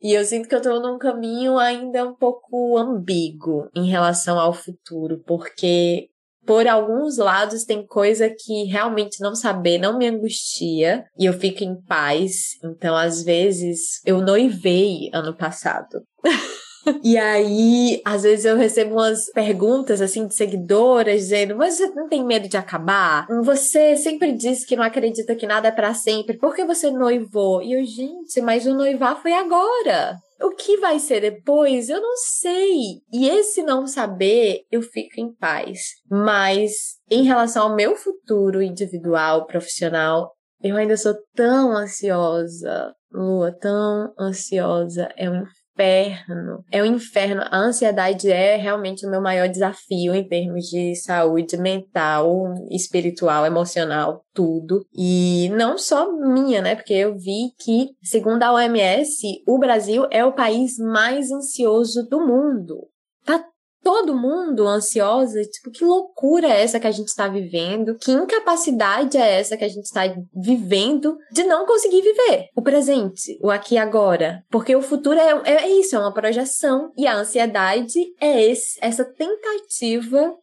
E eu sinto que eu tô num caminho ainda um pouco ambíguo em relação ao futuro, porque por alguns lados tem coisa que realmente não saber não me angustia e eu fico em paz. Então, às vezes, eu noivei ano passado. E aí, às vezes eu recebo umas perguntas assim de seguidoras dizendo: "Mas você não tem medo de acabar? Você sempre diz que não acredita que nada é para sempre. Por que você noivou?" E eu, gente, mas o noivar foi agora. O que vai ser depois, eu não sei. E esse não saber, eu fico em paz. Mas em relação ao meu futuro individual, profissional, eu ainda sou tão ansiosa, Lua, tão ansiosa. É um inferno. É um inferno. A ansiedade é realmente o meu maior desafio em termos de saúde mental, espiritual, emocional, tudo. E não só minha, né? Porque eu vi que, segundo a OMS, o Brasil é o país mais ansioso do mundo. Tá todo mundo ansiosa, tipo, que loucura é essa que a gente está vivendo? Que incapacidade é essa que a gente está vivendo de não conseguir viver o presente, o aqui e agora? Porque o futuro é, é isso, é uma projeção e a ansiedade é esse, essa tentativa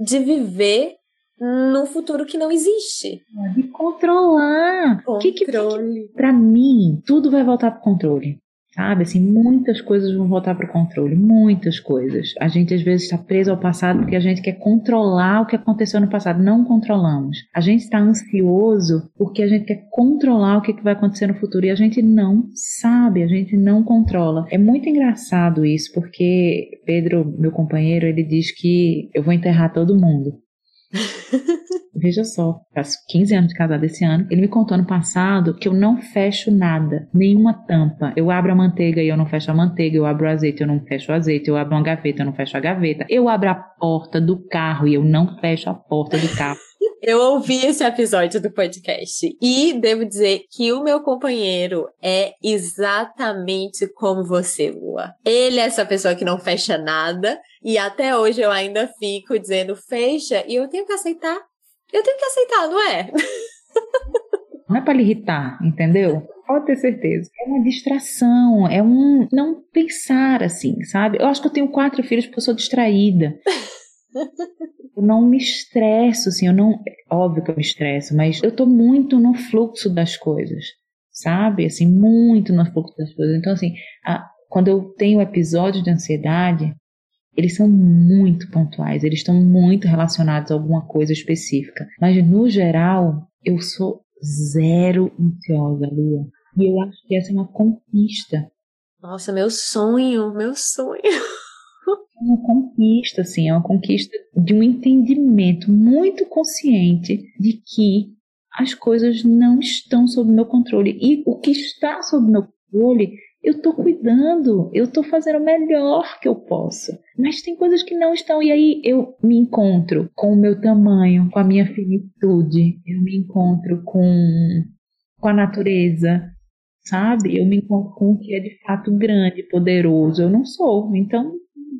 de viver no futuro que não existe. De controlar. Controle. Que, que, que, pra mim, tudo vai voltar pro controle. Sabe, assim, muitas coisas vão voltar para o controle, muitas coisas. A gente às vezes está preso ao passado porque a gente quer controlar o que aconteceu no passado, não controlamos. A gente está ansioso porque a gente quer controlar o que vai acontecer no futuro e a gente não sabe, a gente não controla. É muito engraçado isso porque Pedro, meu companheiro, ele diz que eu vou enterrar todo mundo. Veja só, faz 15 anos de casado esse ano. Ele me contou ano passado que eu não fecho nada, nenhuma tampa. Eu abro a manteiga e eu não fecho a manteiga. Eu abro o azeite e eu não fecho o azeite. Eu abro uma gaveta e eu não fecho a gaveta. Eu abro a porta do carro e eu não fecho a porta do carro. Eu ouvi esse episódio do podcast e devo dizer que o meu companheiro é exatamente como você, Lua. Ele é essa pessoa que não fecha nada e até hoje eu ainda fico dizendo fecha e eu tenho que aceitar. Eu tenho que aceitar, não é? Não é para lhe irritar, entendeu? Pode ter certeza. É uma distração, é um não pensar assim, sabe? Eu acho que eu tenho quatro filhos porque eu sou distraída. eu não me estresso, assim, eu não. Óbvio que eu me estresso, mas eu tô muito no fluxo das coisas, sabe? Assim, muito no fluxo das coisas. Então, assim, a, quando eu tenho episódios de ansiedade, eles são muito pontuais, eles estão muito relacionados a alguma coisa específica. Mas, no geral, eu sou zero ansiosa, Lua. E eu acho que essa é uma conquista. Nossa, meu sonho, meu sonho. Uma conquista, assim, é uma conquista de um entendimento muito consciente de que as coisas não estão sob meu controle. E o que está sob meu controle, eu estou cuidando, eu estou fazendo o melhor que eu posso. Mas tem coisas que não estão, e aí eu me encontro com o meu tamanho, com a minha finitude, eu me encontro com, com a natureza, sabe? Eu me encontro com o que é de fato grande, poderoso. Eu não sou, então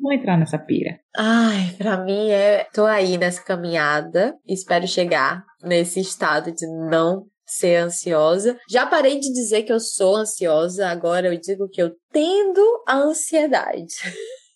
vou entrar nessa pira. Ai, pra mim é. Tô aí nessa caminhada. Espero chegar nesse estado de não ser ansiosa. Já parei de dizer que eu sou ansiosa, agora eu digo que eu tendo a ansiedade.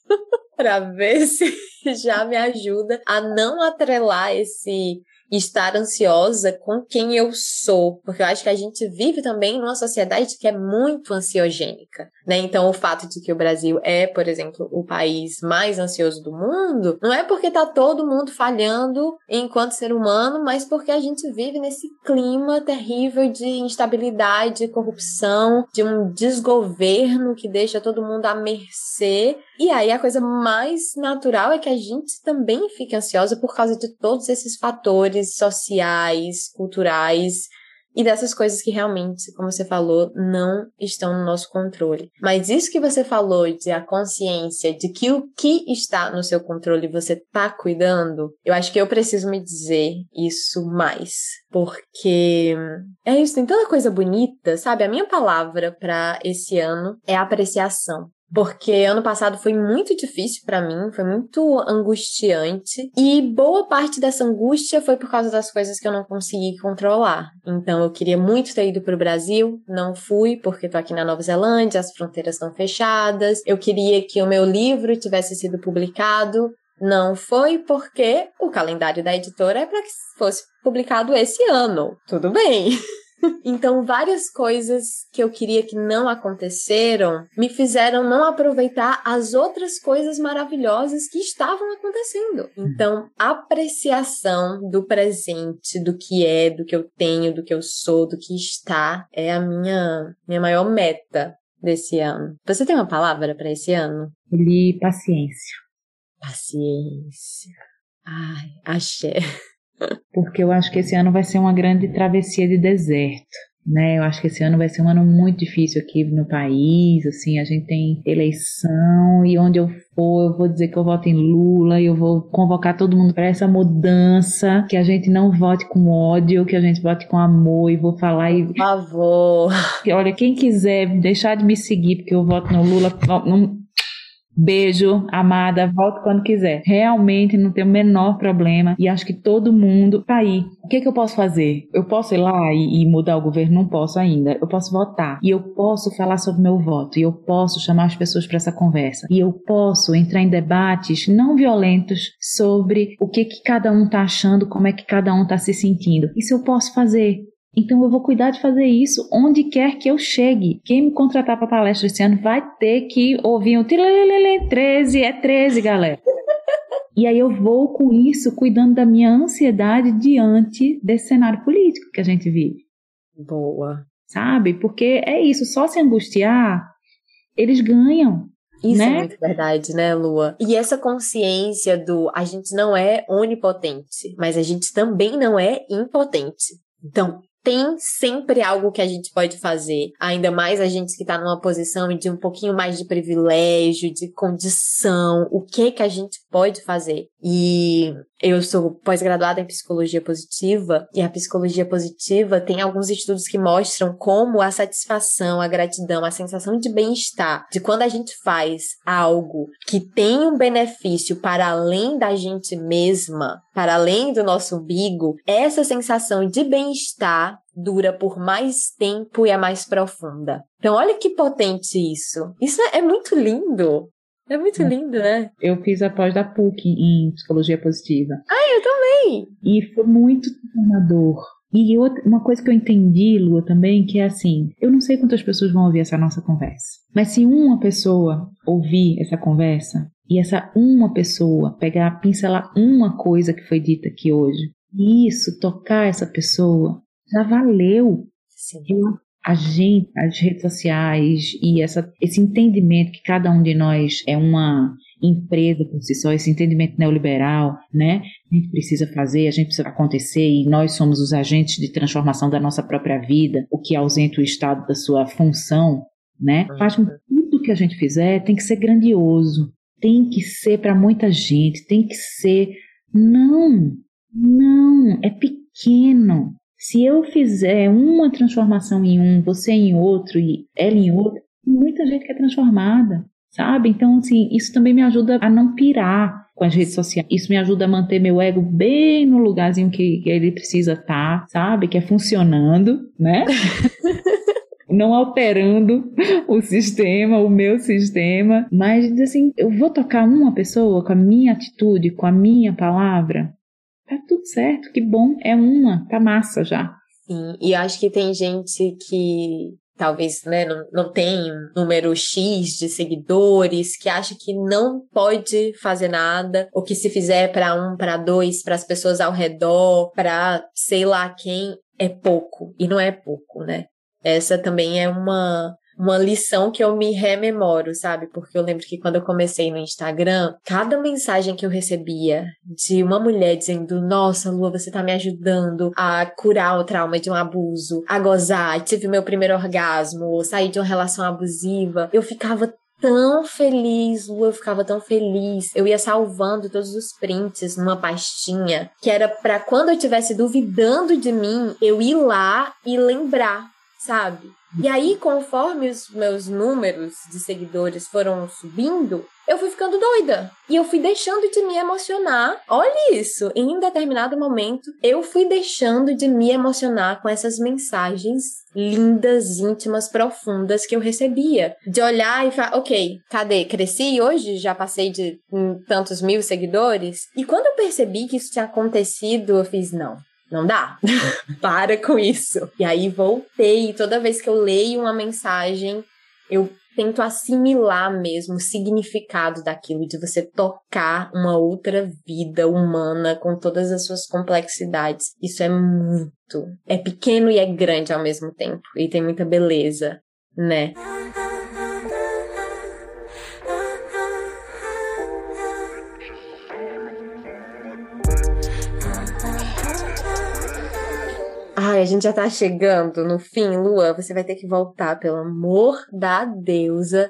para ver se já me ajuda a não atrelar esse estar ansiosa com quem eu sou, porque eu acho que a gente vive também numa sociedade que é muito ansiogênica, né? Então, o fato de que o Brasil é, por exemplo, o país mais ansioso do mundo, não é porque tá todo mundo falhando enquanto ser humano, mas porque a gente vive nesse clima terrível de instabilidade, corrupção, de um desgoverno que deixa todo mundo à mercê. E aí a coisa mais natural é que a gente também fique ansiosa por causa de todos esses fatores sociais, culturais e dessas coisas que realmente, como você falou, não estão no nosso controle. Mas isso que você falou de a consciência de que o que está no seu controle você está cuidando, eu acho que eu preciso me dizer isso mais, porque é isso, tem tanta coisa bonita, sabe? A minha palavra para esse ano é apreciação porque ano passado foi muito difícil para mim, foi muito angustiante e boa parte dessa angústia foi por causa das coisas que eu não consegui controlar. Então eu queria muito ter ido para o Brasil, não fui porque tô aqui na Nova Zelândia, as fronteiras estão fechadas. Eu queria que o meu livro tivesse sido publicado, não foi porque o calendário da editora é para que fosse publicado esse ano. Tudo bem. Então, várias coisas que eu queria que não aconteceram me fizeram não aproveitar as outras coisas maravilhosas que estavam acontecendo. Então, apreciação do presente, do que é, do que eu tenho, do que eu sou, do que está, é a minha, minha maior meta desse ano. Você tem uma palavra para esse ano? Li paciência. Paciência. Ai, axé. porque eu acho que esse ano vai ser uma grande travessia de deserto. Né, eu acho que esse ano vai ser um ano muito difícil aqui no país, assim, a gente tem eleição e onde eu for, eu vou dizer que eu voto em Lula e eu vou convocar todo mundo para essa mudança, que a gente não vote com ódio, que a gente vote com amor e vou falar e... Por favor. Olha, quem quiser deixar de me seguir porque eu voto no Lula, não, Beijo, amada, volte quando quiser. Realmente não tem o menor problema e acho que todo mundo tá aí. O que, que eu posso fazer? Eu posso ir lá e, e mudar o governo? Não posso ainda. Eu posso votar e eu posso falar sobre meu voto e eu posso chamar as pessoas para essa conversa e eu posso entrar em debates não violentos sobre o que, que cada um tá achando, como é que cada um tá se sentindo. Isso eu posso fazer. Então eu vou cuidar de fazer isso onde quer que eu chegue. Quem me contratar para palestra esse ano vai ter que ouvir um tilelelele 13, é 13, galera. E aí eu vou com isso cuidando da minha ansiedade diante desse cenário político que a gente vive. Boa. Sabe? Porque é isso, só se angustiar, eles ganham. Isso né? é muito verdade, né, Lua? E essa consciência do a gente não é onipotente, mas a gente também não é impotente. Então, tem sempre algo que a gente pode fazer. Ainda mais a gente que está numa posição de um pouquinho mais de privilégio, de condição. O que que a gente pode fazer? E eu sou pós-graduada em psicologia positiva e a psicologia positiva tem alguns estudos que mostram como a satisfação, a gratidão, a sensação de bem-estar, de quando a gente faz algo que tem um benefício para além da gente mesma, para além do nosso umbigo, essa sensação de bem-estar dura por mais tempo e é mais profunda. Então, olha que potente isso. Isso é muito lindo. É muito lindo, né? Eu fiz a pós da PUC em psicologia positiva. Ah, eu também! E foi muito transformador. E outra, uma coisa que eu entendi, Lua, também, que é assim: eu não sei quantas pessoas vão ouvir essa nossa conversa, mas se uma pessoa ouvir essa conversa e essa uma pessoa pegar, pincelar uma coisa que foi dita aqui hoje, e isso tocar essa pessoa, já valeu. Sim. Eu a gente, as redes sociais e essa, esse entendimento que cada um de nós é uma empresa por si só, esse entendimento neoliberal, né? A gente precisa fazer, a gente precisa acontecer e nós somos os agentes de transformação da nossa própria vida, o que ausenta o Estado da sua função, né? Faz com que tudo que a gente fizer tem que ser grandioso, tem que ser para muita gente, tem que ser. Não, não, é pequeno. Se eu fizer uma transformação em um, você em outro e ela em outro, muita gente que é transformada, sabe? Então, assim, isso também me ajuda a não pirar com as redes sociais. Isso me ajuda a manter meu ego bem no lugarzinho que, que ele precisa estar, sabe? Que é funcionando, né? não alterando o sistema, o meu sistema, mas assim, eu vou tocar uma pessoa com a minha atitude, com a minha palavra, tá tudo certo, que bom, é uma, tá massa já. Sim, e eu acho que tem gente que talvez né, não, não tem um número X de seguidores, que acha que não pode fazer nada, ou que se fizer para um, para dois, para as pessoas ao redor, para sei lá quem, é pouco. E não é pouco, né? Essa também é uma uma lição que eu me rememoro, sabe? Porque eu lembro que quando eu comecei no Instagram, cada mensagem que eu recebia de uma mulher dizendo: Nossa, Lua, você tá me ajudando a curar o trauma de um abuso, a gozar, tive meu primeiro orgasmo, sair de uma relação abusiva, eu ficava tão feliz, Lu, eu ficava tão feliz. Eu ia salvando todos os prints numa pastinha que era para quando eu estivesse duvidando de mim, eu ir lá e lembrar, sabe? E aí, conforme os meus números de seguidores foram subindo, eu fui ficando doida. E eu fui deixando de me emocionar. Olha isso! Em determinado momento, eu fui deixando de me emocionar com essas mensagens lindas, íntimas, profundas que eu recebia. De olhar e falar, ok, cadê? Cresci hoje? Já passei de tantos mil seguidores? E quando eu percebi que isso tinha acontecido, eu fiz, não, não dá. Para com isso. E aí voltei. Toda vez que eu leio uma mensagem, eu tento assimilar mesmo o significado daquilo, de você tocar uma outra vida humana com todas as suas complexidades. Isso é muito. É pequeno e é grande ao mesmo tempo. E tem muita beleza, né? Ai, a gente já tá chegando no fim, Lua. Você vai ter que voltar, pelo amor da deusa.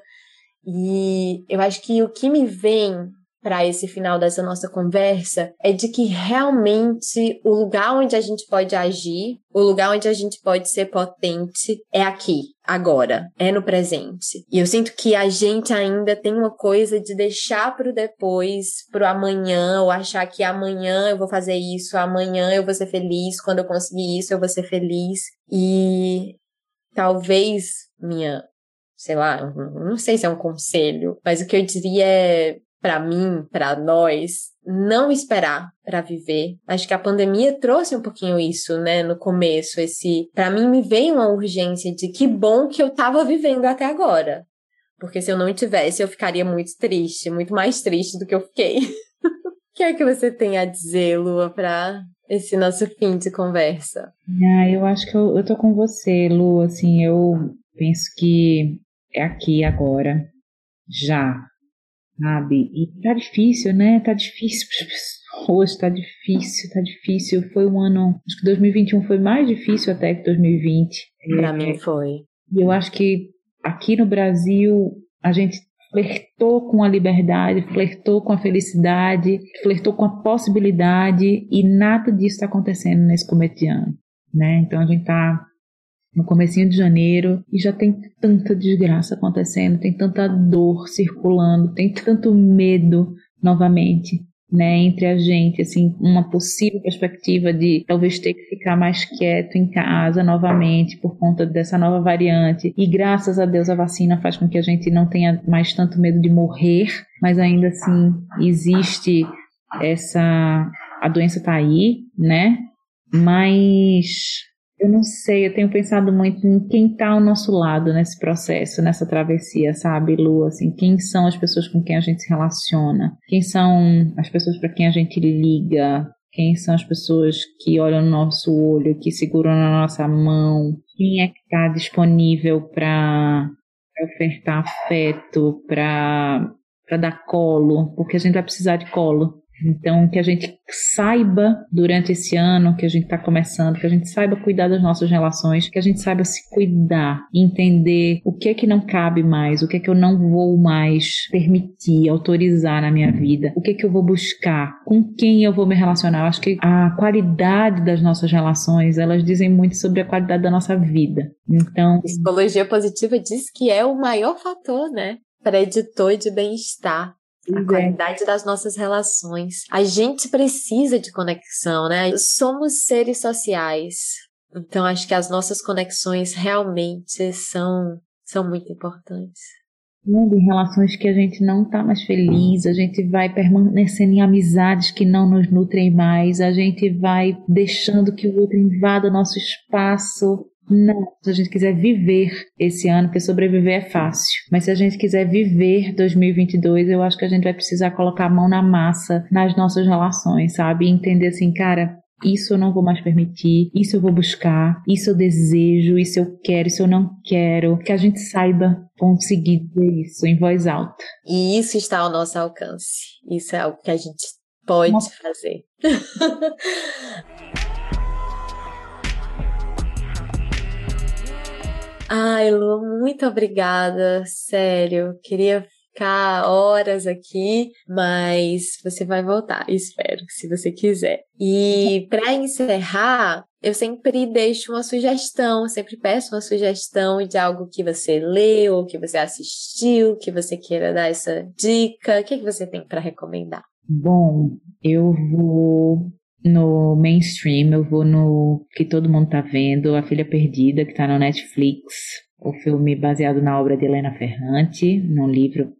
E eu acho que o que me vem para esse final dessa nossa conversa é de que realmente o lugar onde a gente pode agir, o lugar onde a gente pode ser potente é aqui, agora, é no presente. E eu sinto que a gente ainda tem uma coisa de deixar pro depois, pro amanhã, ou achar que amanhã eu vou fazer isso, amanhã eu vou ser feliz, quando eu conseguir isso eu vou ser feliz. E talvez minha sei lá, não sei se é um conselho, mas o que eu diria é para mim, para nós, não esperar para viver. Acho que a pandemia trouxe um pouquinho isso, né, no começo, esse, para mim me veio uma urgência de que bom que eu tava vivendo até agora. Porque se eu não tivesse, eu ficaria muito triste, muito mais triste do que eu fiquei. o que é que você tem a dizer, Lua, para esse nosso fim de conversa? Ah, eu acho que eu, eu tô com você, Lu, assim, eu penso que é aqui agora já, sabe? E tá difícil, né? Tá difícil para as pessoas, tá difícil, tá difícil. Foi um ano, acho que 2021 foi mais difícil até que 2020. Para é, mim foi. E eu acho que aqui no Brasil a gente flertou com a liberdade, flertou com a felicidade, flertou com a possibilidade e nada disso está acontecendo nesse começo de ano, né? Então a gente está no comecinho de janeiro e já tem tanta desgraça acontecendo, tem tanta dor circulando, tem tanto medo novamente né, entre a gente, assim, uma possível perspectiva de talvez ter que ficar mais quieto em casa novamente por conta dessa nova variante. E graças a Deus a vacina faz com que a gente não tenha mais tanto medo de morrer, mas ainda assim existe essa a doença tá aí, né? Mas eu não sei, eu tenho pensado muito em quem está ao nosso lado nesse processo, nessa travessia, sabe, Lu? Assim, quem são as pessoas com quem a gente se relaciona? Quem são as pessoas para quem a gente liga? Quem são as pessoas que olham no nosso olho, que seguram na nossa mão? Quem é que está disponível para ofertar afeto, para dar colo? Porque a gente vai precisar de colo. Então, que a gente saiba durante esse ano que a gente está começando, que a gente saiba cuidar das nossas relações, que a gente saiba se cuidar, entender o que é que não cabe mais, o que é que eu não vou mais permitir, autorizar na minha vida, o que é que eu vou buscar, com quem eu vou me relacionar. Eu acho que a qualidade das nossas relações, elas dizem muito sobre a qualidade da nossa vida. Então, psicologia positiva diz que é o maior fator, né? Preditor de bem-estar a qualidade das nossas relações. A gente precisa de conexão, né? Somos seres sociais. Então acho que as nossas conexões realmente são são muito importantes. Em relações que a gente não está mais feliz, a gente vai permanecendo em amizades que não nos nutrem mais, a gente vai deixando que o outro invada nosso espaço não, se a gente quiser viver esse ano, porque sobreviver é fácil, mas se a gente quiser viver 2022, eu acho que a gente vai precisar colocar a mão na massa nas nossas relações, sabe? E entender assim, cara, isso eu não vou mais permitir, isso eu vou buscar, isso eu desejo, isso eu quero, isso eu não quero. Que a gente saiba conseguir dizer isso em voz alta. E isso está ao nosso alcance. Isso é algo que a gente pode fazer. Ai, Lu, muito obrigada, sério. Queria ficar horas aqui, mas você vai voltar, espero, se você quiser. E para encerrar, eu sempre deixo uma sugestão, sempre peço uma sugestão de algo que você leu, que você assistiu, que você queira dar essa dica. O que, que você tem para recomendar? Bom, eu vou no mainstream, eu vou no que todo mundo tá vendo, A Filha Perdida, que tá no Netflix. O filme baseado na obra de Helena Ferrante, num livro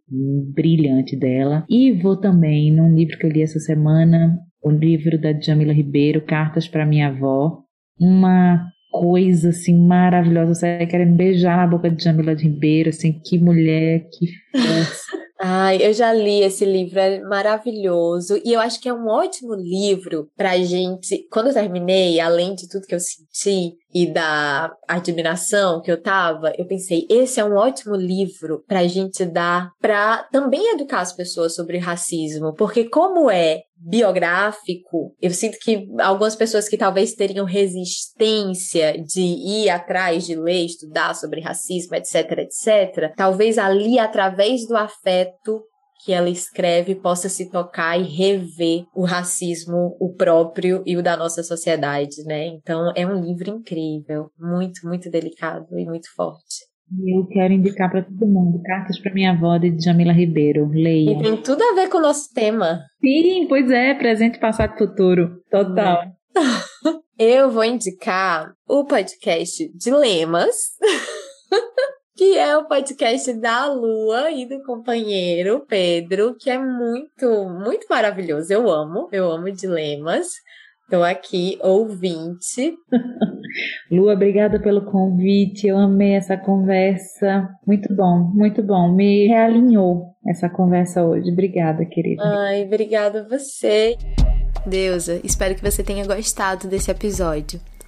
brilhante dela. E vou também num livro que eu li essa semana, o livro da Jamila Ribeiro, Cartas para Minha Avó. Uma coisa assim maravilhosa. Você querendo beijar na boca de Jamila Ribeiro, assim, que mulher, que força. Ai, eu já li esse livro, é maravilhoso. E eu acho que é um ótimo livro pra gente. Quando eu terminei, além de tudo que eu senti e da admiração que eu tava, eu pensei, esse é um ótimo livro pra gente dar pra também educar as pessoas sobre racismo. Porque como é biográfico, eu sinto que algumas pessoas que talvez teriam resistência de ir atrás de ler, estudar sobre racismo, etc, etc, talvez ali através do afeto que ela escreve possa se tocar e rever o racismo, o próprio e o da nossa sociedade, né? Então é um livro incrível, muito, muito delicado e muito forte. Eu quero indicar para todo mundo Cartas para Minha Avó de Jamila Ribeiro. Leia. E tem tudo a ver com o nosso tema. Sim, pois é, presente, passado e futuro. Total. É. Eu vou indicar o podcast Dilemas, que é o podcast da Lua e do companheiro Pedro, que é muito, muito maravilhoso. Eu amo, eu amo Dilemas. Estou aqui, ouvinte. Lu, obrigada pelo convite. Eu amei essa conversa. Muito bom, muito bom. Me realinhou essa conversa hoje. Obrigada, querida. Ai, obrigada a você. Deusa, espero que você tenha gostado desse episódio.